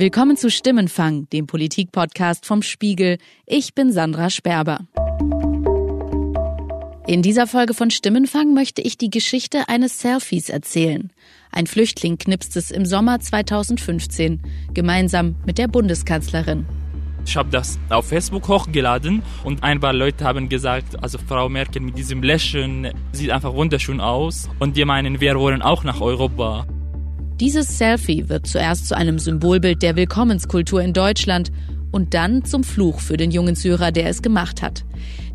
Willkommen zu Stimmenfang, dem Politik-Podcast vom Spiegel. Ich bin Sandra Sperber. In dieser Folge von Stimmenfang möchte ich die Geschichte eines Selfies erzählen. Ein Flüchtling knipst es im Sommer 2015 gemeinsam mit der Bundeskanzlerin. Ich habe das auf Facebook hochgeladen und ein paar Leute haben gesagt, also Frau Merkel mit diesem Lächeln sieht einfach wunderschön aus und die meinen, wir wollen auch nach Europa. Dieses Selfie wird zuerst zu einem Symbolbild der Willkommenskultur in Deutschland und dann zum Fluch für den jungen Syrer, der es gemacht hat.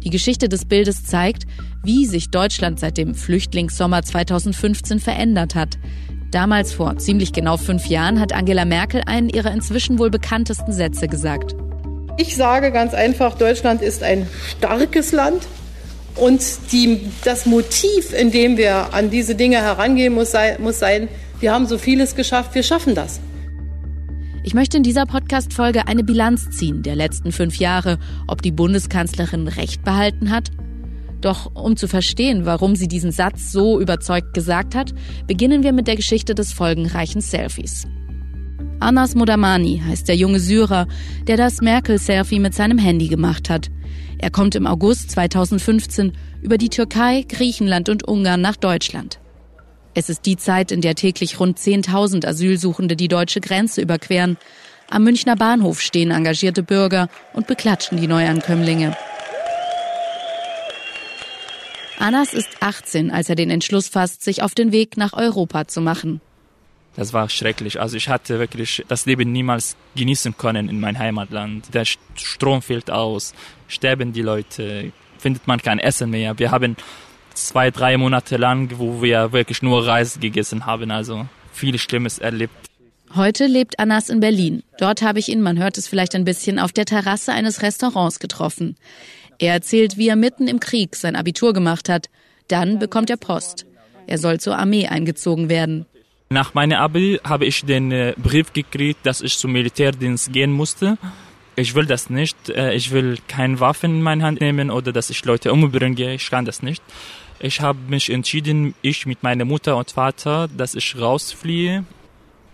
Die Geschichte des Bildes zeigt, wie sich Deutschland seit dem Flüchtlingssommer 2015 verändert hat. Damals vor ziemlich genau fünf Jahren hat Angela Merkel einen ihrer inzwischen wohl bekanntesten Sätze gesagt. Ich sage ganz einfach, Deutschland ist ein starkes Land. Und die, das Motiv, in dem wir an diese Dinge herangehen, muss sein, muss sein, wir haben so vieles geschafft, wir schaffen das. Ich möchte in dieser Podcast-Folge eine Bilanz ziehen der letzten fünf Jahre, ob die Bundeskanzlerin Recht behalten hat. Doch um zu verstehen, warum sie diesen Satz so überzeugt gesagt hat, beginnen wir mit der Geschichte des folgenreichen Selfies. Anas Modamani heißt der junge Syrer, der das Merkel-Selfie mit seinem Handy gemacht hat. Er kommt im August 2015 über die Türkei, Griechenland und Ungarn nach Deutschland. Es ist die Zeit, in der täglich rund 10.000 Asylsuchende die deutsche Grenze überqueren. Am Münchner Bahnhof stehen engagierte Bürger und beklatschen die Neuankömmlinge. Anas ist 18, als er den Entschluss fasst, sich auf den Weg nach Europa zu machen. Das war schrecklich. Also ich hatte wirklich das Leben niemals genießen können in meinem Heimatland. Der Strom fehlt aus, sterben die Leute, findet man kein Essen mehr. Wir haben zwei, drei Monate lang, wo wir wirklich nur Reis gegessen haben. Also viel Schlimmes erlebt. Heute lebt Anas in Berlin. Dort habe ich ihn, man hört es vielleicht ein bisschen, auf der Terrasse eines Restaurants getroffen. Er erzählt, wie er mitten im Krieg sein Abitur gemacht hat. Dann bekommt er Post. Er soll zur Armee eingezogen werden. Nach meiner Abi habe ich den äh, Brief gekriegt, dass ich zum Militärdienst gehen musste. Ich will das nicht. Äh, ich will keine Waffen in meine Hand nehmen oder dass ich Leute umbringe. Ich kann das nicht. Ich habe mich entschieden, ich mit meiner Mutter und Vater, dass ich rausfliehe.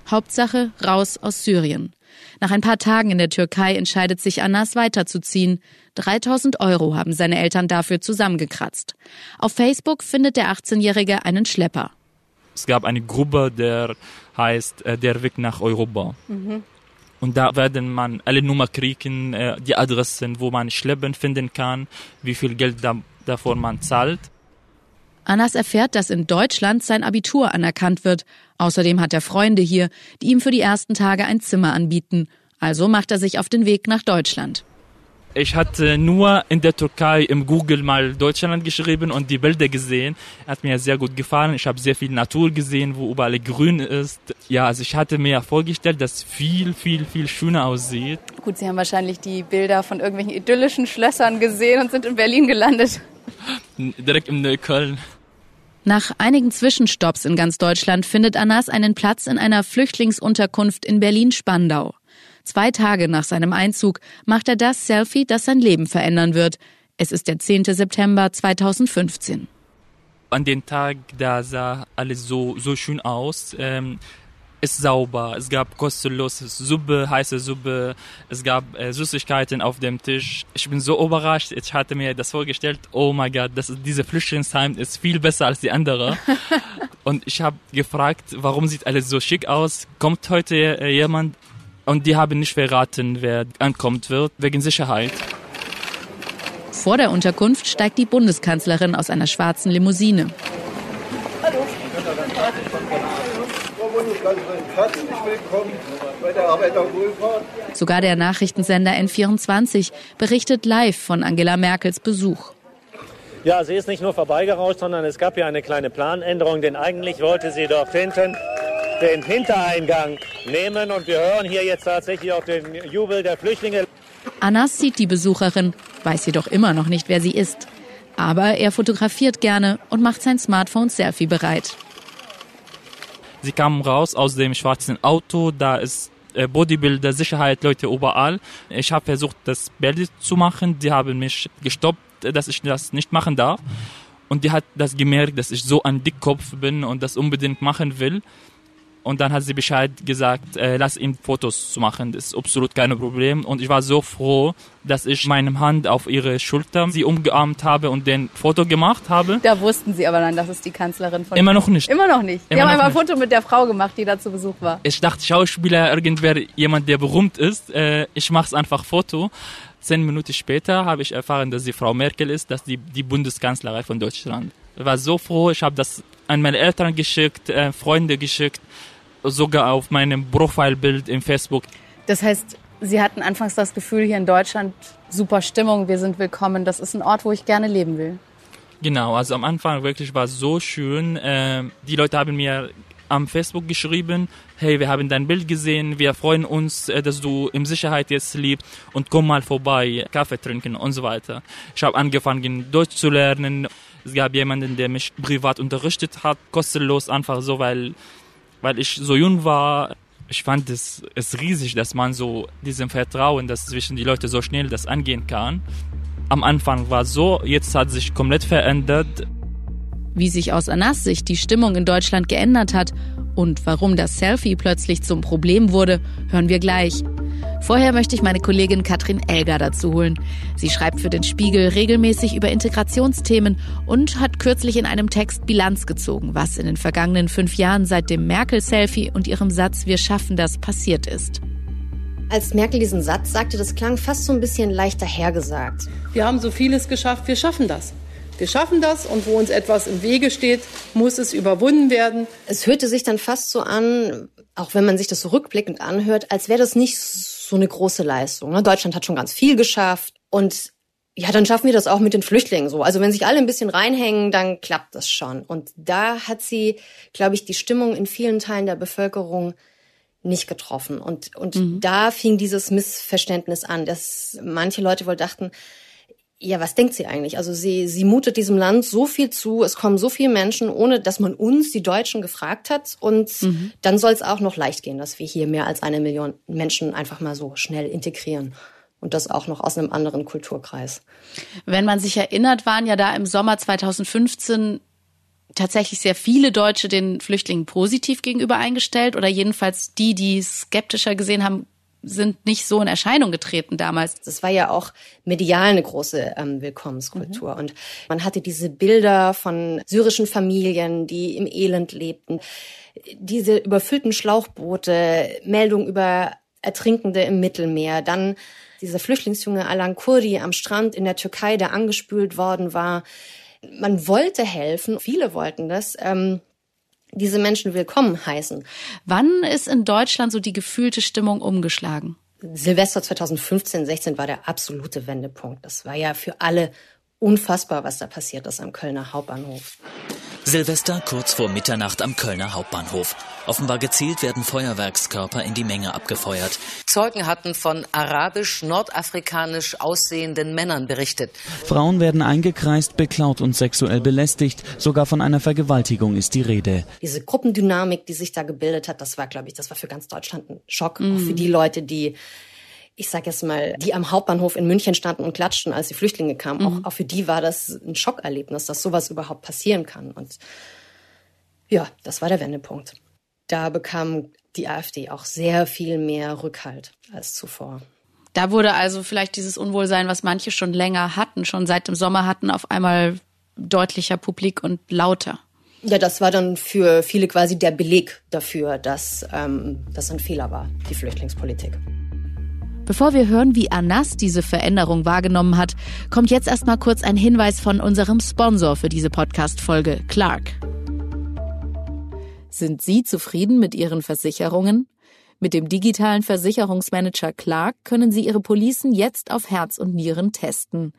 Hauptsache raus aus Syrien. Nach ein paar Tagen in der Türkei entscheidet sich Anas weiterzuziehen. 3000 Euro haben seine Eltern dafür zusammengekratzt. Auf Facebook findet der 18-Jährige einen Schlepper. Es gab eine Gruppe, der heißt äh, Der Weg nach Europa. Mhm. Und da werden man alle Nummer kriegen, äh, die Adressen, wo man Schleppen finden kann, wie viel Geld da, davor man zahlt. Anas erfährt, dass in Deutschland sein Abitur anerkannt wird. Außerdem hat er Freunde hier, die ihm für die ersten Tage ein Zimmer anbieten. Also macht er sich auf den Weg nach Deutschland. Ich hatte nur in der Türkei im Google mal Deutschland geschrieben und die Bilder gesehen. Hat mir sehr gut gefallen. Ich habe sehr viel Natur gesehen, wo überall grün ist. Ja, also ich hatte mir vorgestellt, dass viel, viel, viel schöner aussieht. Gut, Sie haben wahrscheinlich die Bilder von irgendwelchen idyllischen Schlössern gesehen und sind in Berlin gelandet. Direkt im Neukölln. Nach einigen Zwischenstopps in ganz Deutschland findet Anas einen Platz in einer Flüchtlingsunterkunft in Berlin-Spandau. Zwei Tage nach seinem Einzug macht er das Selfie, das sein Leben verändern wird. Es ist der 10. September 2015. An dem Tag, da sah alles so, so schön aus. Ähm, ist sauber. Es gab kostenlose Suppe, heiße Suppe. Es gab äh, Süßigkeiten auf dem Tisch. Ich bin so überrascht. Ich hatte mir das vorgestellt. Oh mein Gott, das ist, diese Flüchtlingsheim ist viel besser als die andere. Und ich habe gefragt, warum sieht alles so schick aus? Kommt heute äh, jemand? Und die haben nicht verraten, wer ankommt wird, wegen Sicherheit. Vor der Unterkunft steigt die Bundeskanzlerin aus einer schwarzen Limousine. Hallo. Sogar der Nachrichtensender N24 berichtet live von Angela Merkels Besuch. Ja, sie ist nicht nur vorbeigerauscht, sondern es gab ja eine kleine Planänderung, denn eigentlich wollte sie dort hinten den Hintereingang nehmen. Und wir hören hier jetzt tatsächlich auch den Jubel der Flüchtlinge. Anas sieht die Besucherin, weiß jedoch immer noch nicht, wer sie ist. Aber er fotografiert gerne und macht sein Smartphone-Selfie bereit. Sie kamen raus aus dem schwarzen Auto, da ist äh, Bodybuilder, Sicherheit, Leute überall. Ich habe versucht, das Bild zu machen. Die haben mich gestoppt, dass ich das nicht machen darf. Und die hat das gemerkt, dass ich so ein Dickkopf bin und das unbedingt machen will. Und dann hat sie Bescheid gesagt, äh, lass ihm Fotos zu machen. Das ist absolut kein Problem. Und ich war so froh, dass ich meine Hand auf ihre Schulter sie umgearmt habe und den Foto gemacht habe. Da wussten sie aber dann, dass es die Kanzlerin von... Immer noch nicht. Immer noch nicht. Die Immer haben noch einfach ein. Foto mit der Frau gemacht, die da zu Besuch war. Ich dachte, Schauspieler, irgendwer, jemand, der berühmt ist. Äh, ich mach's einfach Foto. Zehn Minuten später habe ich erfahren, dass sie Frau Merkel ist, dass die die Bundeskanzlerin von Deutschland. Ich war so froh, ich habe das an meine Eltern geschickt, äh, Freunde geschickt, sogar auf meinem Profilbild im Facebook. Das heißt, sie hatten anfangs das Gefühl, hier in Deutschland, super Stimmung, wir sind willkommen, das ist ein Ort, wo ich gerne leben will. Genau, also am Anfang wirklich war es so schön. Äh, die Leute haben mir am Facebook geschrieben, hey, wir haben dein Bild gesehen, wir freuen uns, äh, dass du in Sicherheit jetzt lebst und komm mal vorbei, Kaffee trinken und so weiter. Ich habe angefangen, Deutsch zu lernen. Es gab jemanden, der mich privat unterrichtet hat, kostenlos, einfach so, weil, weil ich so jung war. Ich fand es, es riesig, dass man so diesem Vertrauen, dass zwischen die Leute so schnell das angehen kann. Am Anfang war so, jetzt hat sich komplett verändert. Wie sich aus Anas Sicht die Stimmung in Deutschland geändert hat und warum das Selfie plötzlich zum Problem wurde, hören wir gleich. Vorher möchte ich meine Kollegin Katrin Elger dazu holen. Sie schreibt für den Spiegel regelmäßig über Integrationsthemen und hat kürzlich in einem Text Bilanz gezogen, was in den vergangenen fünf Jahren seit dem Merkel-Selfie und ihrem Satz Wir schaffen das passiert ist. Als Merkel diesen Satz sagte, das klang fast so ein bisschen leichter hergesagt. Wir haben so vieles geschafft, wir schaffen das. Wir schaffen das und wo uns etwas im Wege steht, muss es überwunden werden. Es hörte sich dann fast so an, auch wenn man sich das so rückblickend anhört, als wäre das nicht so eine große Leistung. ne? Deutschland hat schon ganz viel geschafft und ja, dann schaffen wir das auch mit den Flüchtlingen so. Also wenn sich alle ein bisschen reinhängen, dann klappt das schon. Und da hat sie, glaube ich, die Stimmung in vielen Teilen der Bevölkerung nicht getroffen. Und, und da fing dieses Missverständnis an, dass manche Leute wohl dachten, ja, was denkt sie eigentlich? Also sie, sie mutet diesem Land so viel zu, es kommen so viele Menschen, ohne dass man uns, die Deutschen, gefragt hat. Und dann soll es auch noch leicht gehen, dass wir hier mehr als eine Million Menschen einfach mal so schnell integrieren. Und das auch noch aus einem anderen Kulturkreis. Wenn man sich erinnert, waren ja da im Sommer 2015 tatsächlich sehr viele Deutsche den Flüchtlingen positiv gegenüber eingestellt oder jedenfalls die, die skeptischer gesehen haben, sind nicht so in Erscheinung getreten damals. Das war ja auch medial eine große ähm, Willkommenskultur. Und man hatte diese Bilder von syrischen Familien, die im Elend lebten, diese überfüllten Schlauchboote, Meldungen über Ertrinkende im Mittelmeer, dann dieser Flüchtlingsjunge Alan Kurdi am Strand in der Türkei, der angespült worden war. Man wollte helfen, viele wollten das. Ähm, diese Menschen willkommen heißen. Wann ist in Deutschland so die gefühlte Stimmung umgeschlagen? Silvester 2015, 16 war der absolute Wendepunkt. Das war ja für alle unfassbar, was da passiert ist am Kölner Hauptbahnhof. Silvester kurz vor Mitternacht am Kölner Hauptbahnhof. Offenbar gezielt werden Feuerwerkskörper in die Menge abgefeuert. Zeugen hatten von arabisch-nordafrikanisch aussehenden Männern berichtet. Frauen werden eingekreist, beklaut und sexuell belästigt. Sogar von einer Vergewaltigung ist die Rede. Diese Gruppendynamik, die sich da gebildet hat, das war, glaube ich, das war für ganz Deutschland ein Schock. Auch für die Leute, die, ich sag jetzt mal, die am Hauptbahnhof in München standen und klatschten, als die Flüchtlinge kamen. Auch, auch für die war das ein Schockerlebnis, dass sowas überhaupt passieren kann. Und ja, das war der Wendepunkt. Da bekam die AfD auch sehr viel mehr Rückhalt als zuvor. Da wurde also vielleicht dieses Unwohlsein, was manche schon länger hatten, schon seit dem Sommer hatten, auf einmal deutlicher publik und lauter. Ja, das war dann für viele quasi der Beleg dafür, dass ähm, das ein Fehler war, die Flüchtlingspolitik. Bevor wir hören, wie Anas diese Veränderung wahrgenommen hat, kommt jetzt erstmal kurz ein Hinweis von unserem Sponsor für diese Podcast-Folge, Clark. Sind Sie zufrieden mit Ihren Versicherungen? Mit dem digitalen Versicherungsmanager Clark können Sie Ihre Policen jetzt auf Herz und Nieren testen.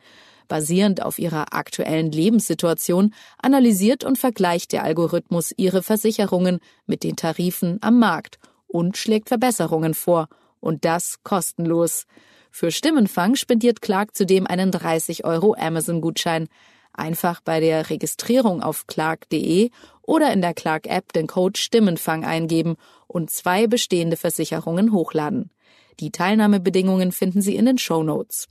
Basierend auf Ihrer aktuellen Lebenssituation analysiert und vergleicht der Algorithmus Ihre Versicherungen mit den Tarifen am Markt und schlägt Verbesserungen vor. Und das kostenlos. Für Stimmenfang spendiert Clark zudem einen 30 Euro Amazon-Gutschein. Einfach bei der Registrierung auf clark.de oder in der Clark-App den Code Stimmenfang eingeben und zwei bestehende Versicherungen hochladen. Die Teilnahmebedingungen finden Sie in den Show Notes.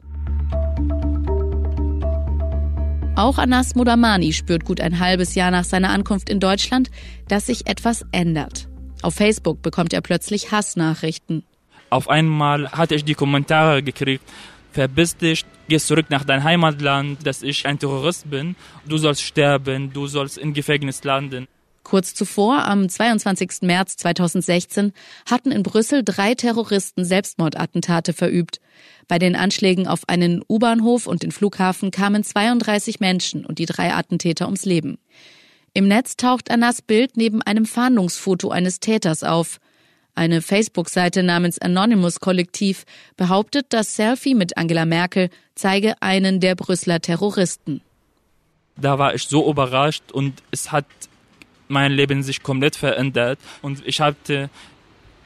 Auch Anas Modamani spürt gut ein halbes Jahr nach seiner Ankunft in Deutschland, dass sich etwas ändert. Auf Facebook bekommt er plötzlich Hassnachrichten. Auf einmal hatte ich die Kommentare gekriegt, verbiss dich, geh zurück nach dein Heimatland, dass ich ein Terrorist bin, du sollst sterben, du sollst in Gefängnis landen. Kurz zuvor, am 22. März 2016, hatten in Brüssel drei Terroristen Selbstmordattentate verübt. Bei den Anschlägen auf einen U-Bahnhof und den Flughafen kamen 32 Menschen und die drei Attentäter ums Leben. Im Netz taucht Annas Bild neben einem Fahndungsfoto eines Täters auf. Eine Facebook-Seite namens Anonymous Kollektiv behauptet, das Selfie mit Angela Merkel zeige einen der Brüsseler Terroristen. Da war ich so überrascht und es hat mein Leben sich komplett verändert und ich hatte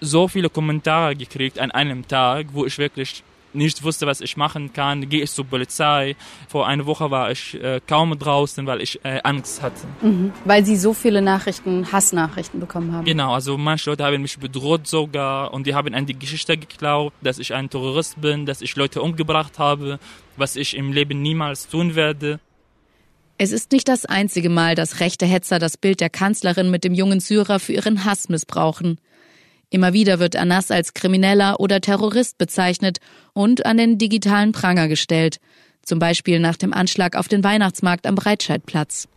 so viele Kommentare gekriegt an einem Tag, wo ich wirklich nicht wusste, was ich machen kann, gehe ich zur Polizei. Vor einer Woche war ich äh, kaum draußen, weil ich äh, Angst hatte. Mhm. Weil Sie so viele Nachrichten, Hassnachrichten bekommen haben. Genau, also manche Leute haben mich bedroht sogar und die haben an die Geschichte geglaubt, dass ich ein Terrorist bin, dass ich Leute umgebracht habe, was ich im Leben niemals tun werde. Es ist nicht das einzige Mal, dass rechte Hetzer das Bild der Kanzlerin mit dem jungen Syrer für ihren Hass missbrauchen. Immer wieder wird Anas als Krimineller oder Terrorist bezeichnet und an den digitalen Pranger gestellt, zum Beispiel nach dem Anschlag auf den Weihnachtsmarkt am Breitscheidplatz.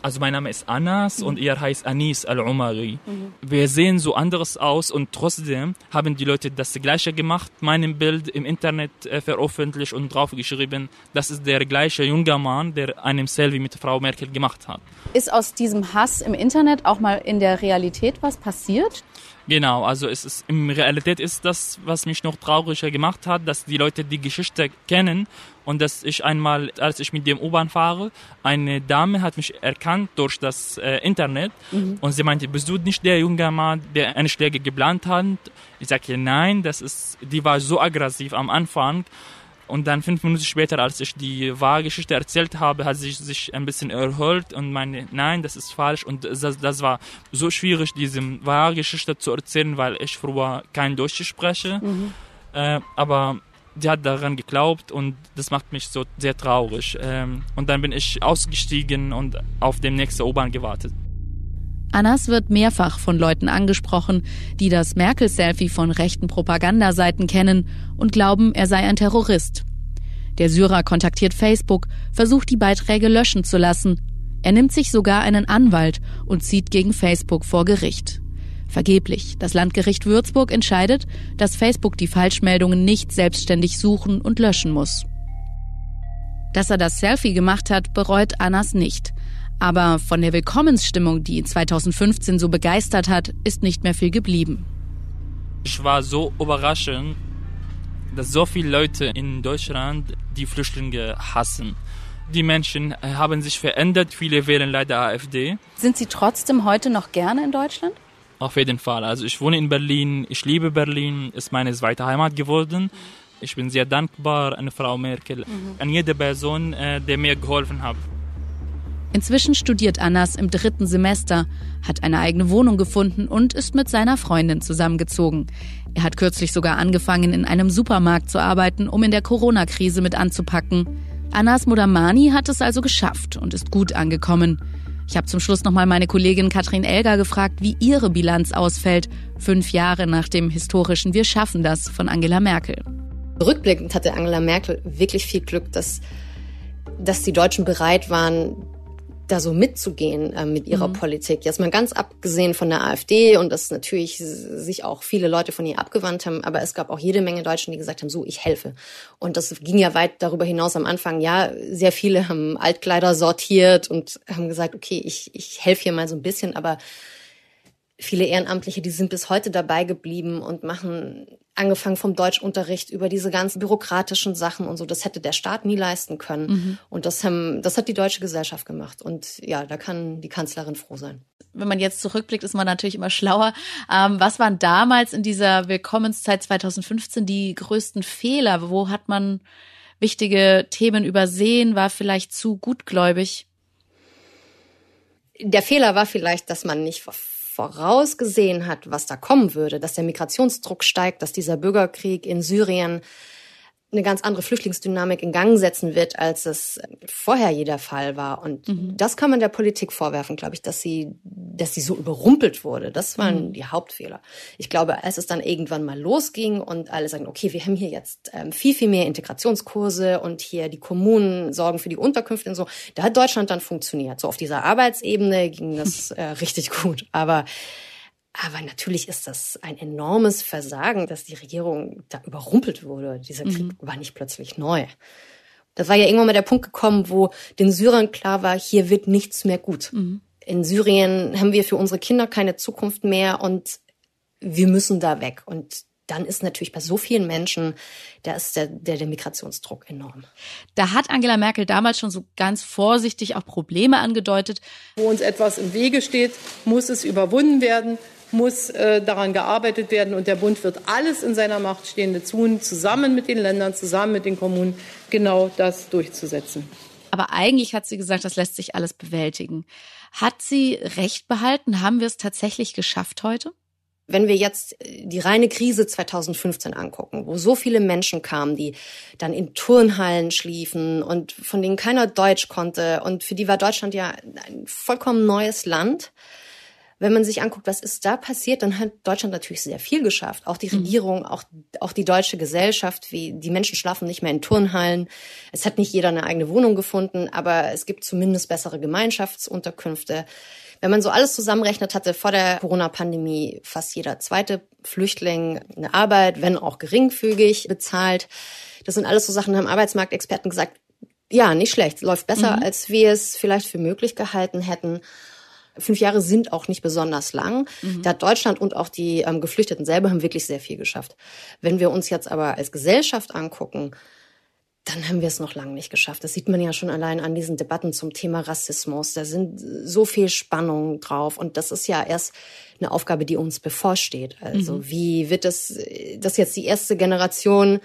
Also mein Name ist Anas mhm. und ihr heißt Anis Al-Umari. Mhm. Wir sehen so anderes aus und trotzdem haben die Leute das gleiche gemacht, meinem Bild im Internet äh, veröffentlicht und draufgeschrieben, das ist der gleiche junge Mann, der einem Selfie mit Frau Merkel gemacht hat. Ist aus diesem Hass im Internet auch mal in der Realität was passiert? Genau, also es ist, in Realität ist das, was mich noch trauriger gemacht hat, dass die Leute die Geschichte kennen und dass ich einmal, als ich mit dem U-Bahn fahre, eine Dame hat mich erkannt durch das äh, Internet mhm. und sie meinte, bist du nicht der junge Mann, der eine Schläge geplant hat? Ich sage, nein, das ist, die war so aggressiv am Anfang und dann fünf Minuten später, als ich die wahre Geschichte erzählt habe, hat sie sich ein bisschen erholt und meine, nein, das ist falsch. Und das, das war so schwierig, diese wahre Geschichte zu erzählen, weil ich früher kein Deutsch spreche. Mhm. Äh, aber die hat daran geglaubt und das macht mich so sehr traurig. Ähm, und dann bin ich ausgestiegen und auf dem nächsten U-Bahn gewartet. Anas wird mehrfach von Leuten angesprochen, die das Merkel-Selfie von rechten Propagandaseiten kennen und glauben, er sei ein Terrorist. Der Syrer kontaktiert Facebook, versucht die Beiträge löschen zu lassen. Er nimmt sich sogar einen Anwalt und zieht gegen Facebook vor Gericht. Vergeblich. Das Landgericht Würzburg entscheidet, dass Facebook die Falschmeldungen nicht selbstständig suchen und löschen muss. Dass er das Selfie gemacht hat, bereut Anas nicht. Aber von der Willkommensstimmung, die ihn 2015 so begeistert hat, ist nicht mehr viel geblieben. Ich war so überraschend, dass so viele Leute in Deutschland die Flüchtlinge hassen. Die Menschen haben sich verändert, viele wählen leider AfD. Sind Sie trotzdem heute noch gerne in Deutschland? Auf jeden Fall. Also ich wohne in Berlin, ich liebe Berlin, ist meine zweite Heimat geworden. Ich bin sehr dankbar an Frau Merkel, mhm. an jede Person, äh, der mir geholfen hat. Inzwischen studiert Anas im dritten Semester, hat eine eigene Wohnung gefunden und ist mit seiner Freundin zusammengezogen. Er hat kürzlich sogar angefangen, in einem Supermarkt zu arbeiten, um in der Corona-Krise mit anzupacken. Anas Modamani hat es also geschafft und ist gut angekommen. Ich habe zum Schluss nochmal meine Kollegin Katrin Elger gefragt, wie ihre Bilanz ausfällt, fünf Jahre nach dem historischen Wir schaffen das von Angela Merkel. Rückblickend hatte Angela Merkel wirklich viel Glück, dass, dass die Deutschen bereit waren, da so mitzugehen äh, mit ihrer mhm. Politik. Jetzt mal ganz abgesehen von der AfD und dass natürlich sich auch viele Leute von ihr abgewandt haben, aber es gab auch jede Menge Deutschen, die gesagt haben, so, ich helfe. Und das ging ja weit darüber hinaus am Anfang. Ja, sehr viele haben Altkleider sortiert und haben gesagt, okay, ich, ich helfe hier mal so ein bisschen, aber viele Ehrenamtliche, die sind bis heute dabei geblieben und machen angefangen vom Deutschunterricht über diese ganzen bürokratischen Sachen und so. Das hätte der Staat nie leisten können. Mhm. Und das haben, das hat die deutsche Gesellschaft gemacht. Und ja, da kann die Kanzlerin froh sein. Wenn man jetzt zurückblickt, ist man natürlich immer schlauer. Ähm, was waren damals in dieser Willkommenszeit 2015 die größten Fehler? Wo hat man wichtige Themen übersehen? War vielleicht zu gutgläubig? Der Fehler war vielleicht, dass man nicht vorausgesehen hat, was da kommen würde, dass der Migrationsdruck steigt, dass dieser Bürgerkrieg in Syrien eine ganz andere Flüchtlingsdynamik in Gang setzen wird, als es vorher jeder Fall war. Und mhm. das kann man der Politik vorwerfen, glaube ich, dass sie, dass sie so überrumpelt wurde. Das waren mhm. die Hauptfehler. Ich glaube, als es dann irgendwann mal losging und alle sagen, okay, wir haben hier jetzt ähm, viel, viel mehr Integrationskurse und hier die Kommunen sorgen für die Unterkünfte und so, da hat Deutschland dann funktioniert. So auf dieser Arbeitsebene ging das äh, richtig gut. Aber aber natürlich ist das ein enormes Versagen, dass die Regierung da überrumpelt wurde. Dieser Krieg mhm. war nicht plötzlich neu. Das war ja irgendwann mal der Punkt gekommen, wo den Syrern klar war, hier wird nichts mehr gut. Mhm. In Syrien haben wir für unsere Kinder keine Zukunft mehr und wir müssen da weg. Und dann ist natürlich bei so vielen Menschen, da ist der, der, der Migrationsdruck enorm. Da hat Angela Merkel damals schon so ganz vorsichtig auch Probleme angedeutet. Wo uns etwas im Wege steht, muss es überwunden werden muss äh, daran gearbeitet werden. Und der Bund wird alles in seiner Macht Stehende tun, zusammen mit den Ländern, zusammen mit den Kommunen, genau das durchzusetzen. Aber eigentlich hat sie gesagt, das lässt sich alles bewältigen. Hat sie recht behalten? Haben wir es tatsächlich geschafft heute? Wenn wir jetzt äh, die reine Krise 2015 angucken, wo so viele Menschen kamen, die dann in Turnhallen schliefen und von denen keiner Deutsch konnte und für die war Deutschland ja ein vollkommen neues Land, wenn man sich anguckt, was ist da passiert, dann hat Deutschland natürlich sehr viel geschafft. Auch die mhm. Regierung, auch, auch die deutsche Gesellschaft, wie die Menschen schlafen nicht mehr in Turnhallen. Es hat nicht jeder eine eigene Wohnung gefunden, aber es gibt zumindest bessere Gemeinschaftsunterkünfte. Wenn man so alles zusammenrechnet, hatte vor der Corona-Pandemie fast jeder zweite Flüchtling eine Arbeit, wenn auch geringfügig bezahlt. Das sind alles so Sachen, haben Arbeitsmarktexperten gesagt, ja, nicht schlecht, läuft besser, mhm. als wir es vielleicht für möglich gehalten hätten. Fünf Jahre sind auch nicht besonders lang. Mhm. Da hat Deutschland und auch die ähm, Geflüchteten selber haben wirklich sehr viel geschafft. Wenn wir uns jetzt aber als Gesellschaft angucken, dann haben wir es noch lange nicht geschafft. Das sieht man ja schon allein an diesen Debatten zum Thema Rassismus. Da sind so viel Spannungen drauf. Und das ist ja erst eine Aufgabe, die uns bevorsteht. Also mhm. wie wird das, das jetzt die erste Generation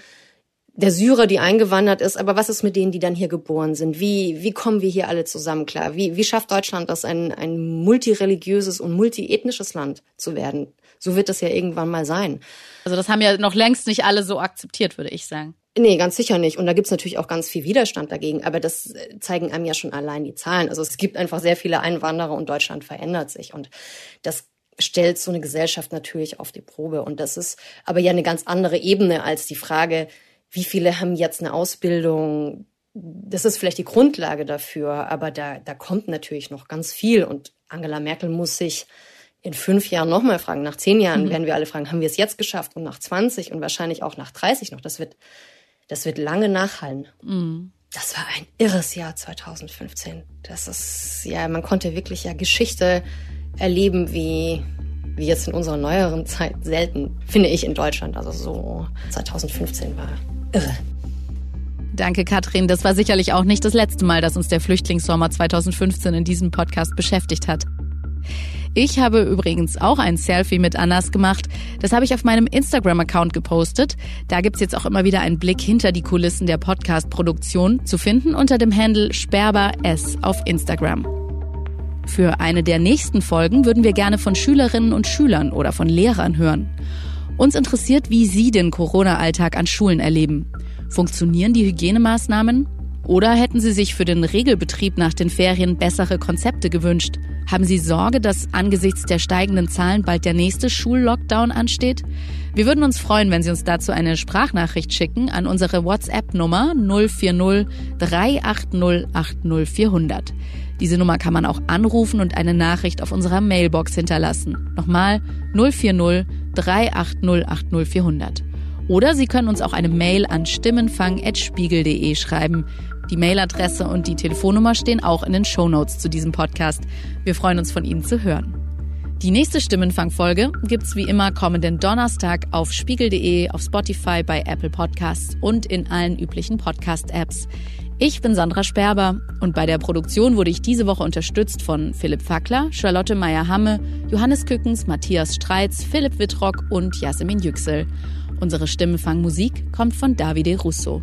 der Syrer, die eingewandert ist, aber was ist mit denen, die dann hier geboren sind? Wie, wie kommen wir hier alle zusammen klar? Wie, wie schafft Deutschland das, ein, ein multireligiöses und multiethnisches Land zu werden? So wird das ja irgendwann mal sein. Also das haben ja noch längst nicht alle so akzeptiert, würde ich sagen. Nee, ganz sicher nicht. Und da gibt's natürlich auch ganz viel Widerstand dagegen. Aber das zeigen einem ja schon allein die Zahlen. Also es gibt einfach sehr viele Einwanderer und Deutschland verändert sich. Und das stellt so eine Gesellschaft natürlich auf die Probe. Und das ist aber ja eine ganz andere Ebene als die Frage, wie viele haben jetzt eine Ausbildung? Das ist vielleicht die Grundlage dafür, aber da, da kommt natürlich noch ganz viel. Und Angela Merkel muss sich in fünf Jahren nochmal fragen. Nach zehn Jahren mhm. werden wir alle fragen, haben wir es jetzt geschafft? Und nach 20 und wahrscheinlich auch nach 30 noch. Das wird, das wird lange nachhallen. Mhm. Das war ein irres Jahr 2015. Das ist, ja, man konnte wirklich ja Geschichte erleben wie, wie jetzt in unserer neueren Zeit selten, finde ich in Deutschland. Also so 2015 war irre. Danke, Katrin. Das war sicherlich auch nicht das letzte Mal, dass uns der Flüchtlingssommer 2015 in diesem Podcast beschäftigt hat. Ich habe übrigens auch ein Selfie mit Anas gemacht. Das habe ich auf meinem Instagram-Account gepostet. Da gibt's jetzt auch immer wieder einen Blick hinter die Kulissen der Podcast-Produktion zu finden unter dem Handle Sperber S auf Instagram. Für eine der nächsten Folgen würden wir gerne von Schülerinnen und Schülern oder von Lehrern hören. Uns interessiert, wie Sie den Corona-Alltag an Schulen erleben. Funktionieren die Hygienemaßnahmen? Oder hätten Sie sich für den Regelbetrieb nach den Ferien bessere Konzepte gewünscht? Haben Sie Sorge, dass angesichts der steigenden Zahlen bald der nächste Schullockdown ansteht? Wir würden uns freuen, wenn Sie uns dazu eine Sprachnachricht schicken an unsere WhatsApp-Nummer 040 380 80400. Diese Nummer kann man auch anrufen und eine Nachricht auf unserer Mailbox hinterlassen. Nochmal 040 380 80400. Oder Sie können uns auch eine Mail an stimmenfang.spiegel.de schreiben. Die Mailadresse und die Telefonnummer stehen auch in den Shownotes zu diesem Podcast. Wir freuen uns von Ihnen zu hören. Die nächste Stimmenfang-Folge gibt's wie immer kommenden Donnerstag auf spiegel.de, auf Spotify, bei Apple Podcasts und in allen üblichen Podcast-Apps. Ich bin Sandra Sperber und bei der Produktion wurde ich diese Woche unterstützt von Philipp Fackler, Charlotte Meyer-Hamme, Johannes Kückens, Matthias Streitz, Philipp Wittrock und Jasmin Yüksel. Unsere Stimmenfangmusik kommt von Davide Russo.